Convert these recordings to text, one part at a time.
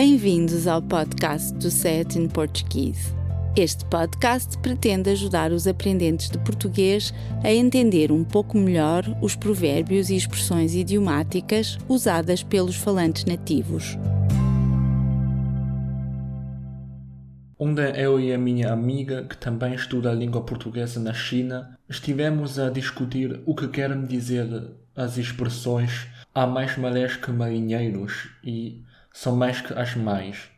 Bem-vindos ao podcast do Set in Portuguese. Este podcast pretende ajudar os aprendentes de português a entender um pouco melhor os provérbios e expressões idiomáticas usadas pelos falantes nativos. Ontem eu e a minha amiga, que também estuda a língua portuguesa na China, estivemos a discutir o que querem dizer as expressões há mais marés que marinheiros e são mais que as mais.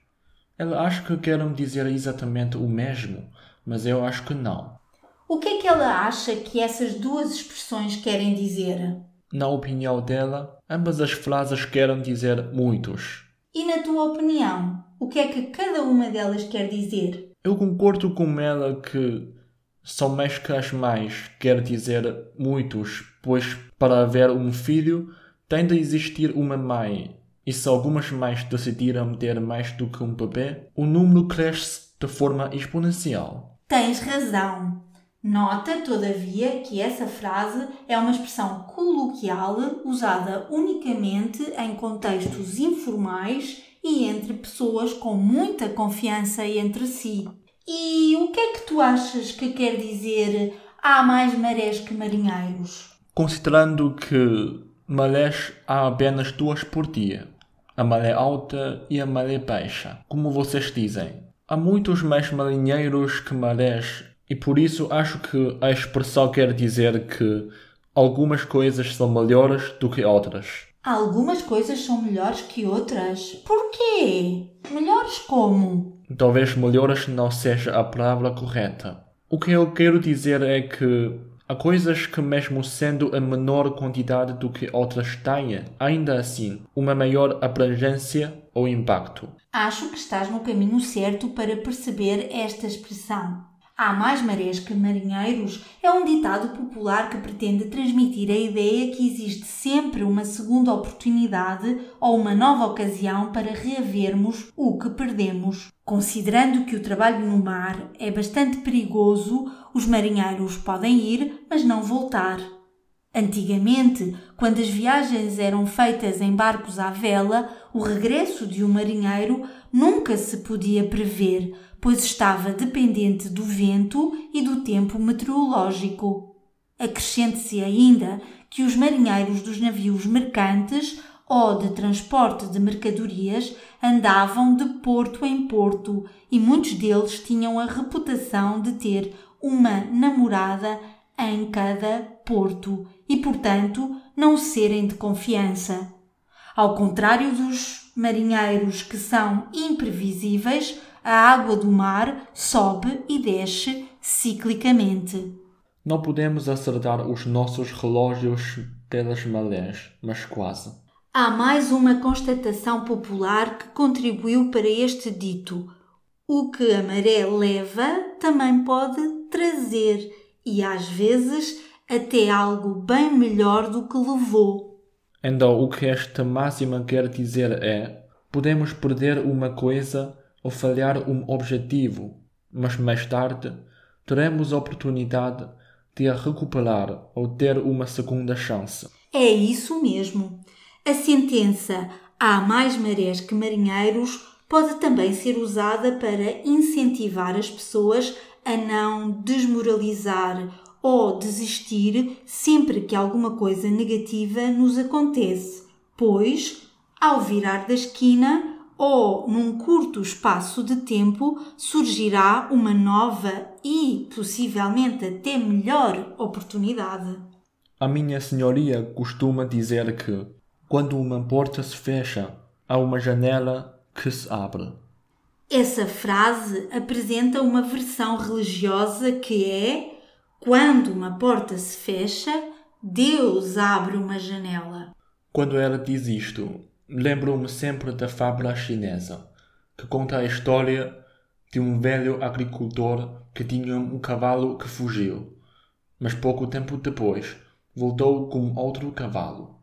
Ela acha que querem dizer exatamente o mesmo, mas eu acho que não. O que é que ela acha que essas duas expressões querem dizer? Na opinião dela, ambas as frases querem dizer muitos. E na tua opinião, o que é que cada uma delas quer dizer? Eu concordo com ela que são mais que as mais quer dizer muitos, pois para haver um filho tem de existir uma mãe e se algumas mães decidiram ter mais do que um bebê, o número cresce de forma exponencial. Tens razão. Nota, todavia, que essa frase é uma expressão coloquial usada unicamente em contextos informais e entre pessoas com muita confiança entre si. E o que é que tu achas que quer dizer há mais marés que marinheiros? Considerando que marés há apenas duas por dia, a maré alta e a maré baixa, como vocês dizem. Há muitos mais marinheiros que marés e por isso acho que a expressão quer dizer que algumas coisas são melhores do que outras. Algumas coisas são melhores que outras? Porquê? Melhores como? Talvez melhores não seja a palavra correta. O que eu quero dizer é que há coisas que, mesmo sendo a menor quantidade do que outras têm, ainda assim, uma maior abrangência ou impacto. Acho que estás no caminho certo para perceber esta expressão. Há mais marés que marinheiros é um ditado popular que pretende transmitir a ideia que existe sempre uma segunda oportunidade ou uma nova ocasião para reavermos o que perdemos. Considerando que o trabalho no mar é bastante perigoso, os marinheiros podem ir, mas não voltar. Antigamente, quando as viagens eram feitas em barcos à vela, o regresso de um marinheiro nunca se podia prever, pois estava dependente do vento e do tempo meteorológico. Acrescente-se ainda que os marinheiros dos navios mercantes ou de transporte de mercadorias andavam de porto em porto e muitos deles tinham a reputação de ter uma namorada em cada porto e, portanto, não serem de confiança. Ao contrário dos marinheiros que são imprevisíveis, a água do mar sobe e desce ciclicamente. Não podemos acertar os nossos relógios pelas marés, mas quase. Há mais uma constatação popular que contribuiu para este dito. O que a maré leva também pode trazer, e às vezes até algo bem melhor do que levou. Então, o que esta máxima quer dizer é: podemos perder uma coisa ou falhar um objetivo, mas mais tarde teremos a oportunidade de a recuperar ou ter uma segunda chance. É isso mesmo. A sentença há mais marés que marinheiros pode também ser usada para incentivar as pessoas a não desmoralizar ou desistir sempre que alguma coisa negativa nos acontece, pois, ao virar da esquina, ou num curto espaço de tempo surgirá uma nova e possivelmente até melhor oportunidade. A minha senhoria costuma dizer que, quando uma porta se fecha, há uma janela que se abre. Essa frase apresenta uma versão religiosa que é: quando uma porta se fecha, Deus abre uma janela. Quando ela diz isto, Lembro-me sempre da fábula chinesa, que conta a história de um velho agricultor que tinha um cavalo que fugiu, mas pouco tempo depois voltou com outro cavalo.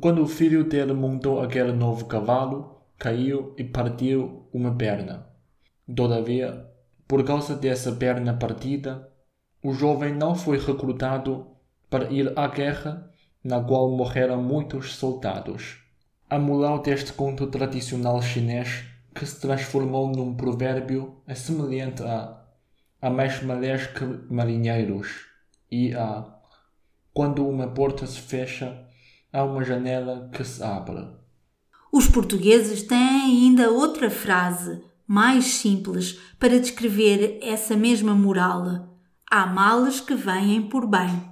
Quando o filho dele montou aquele novo cavalo, caiu e partiu uma perna. Todavia, por causa dessa perna partida, o jovem não foi recrutado para ir à guerra, na qual morreram muitos soldados a moral deste conto tradicional chinês que se transformou num provérbio semelhante a há mais marés que marinheiros e a quando uma porta se fecha há uma janela que se abre. Os portugueses têm ainda outra frase, mais simples, para descrever essa mesma moral. Há males que vêm por bem.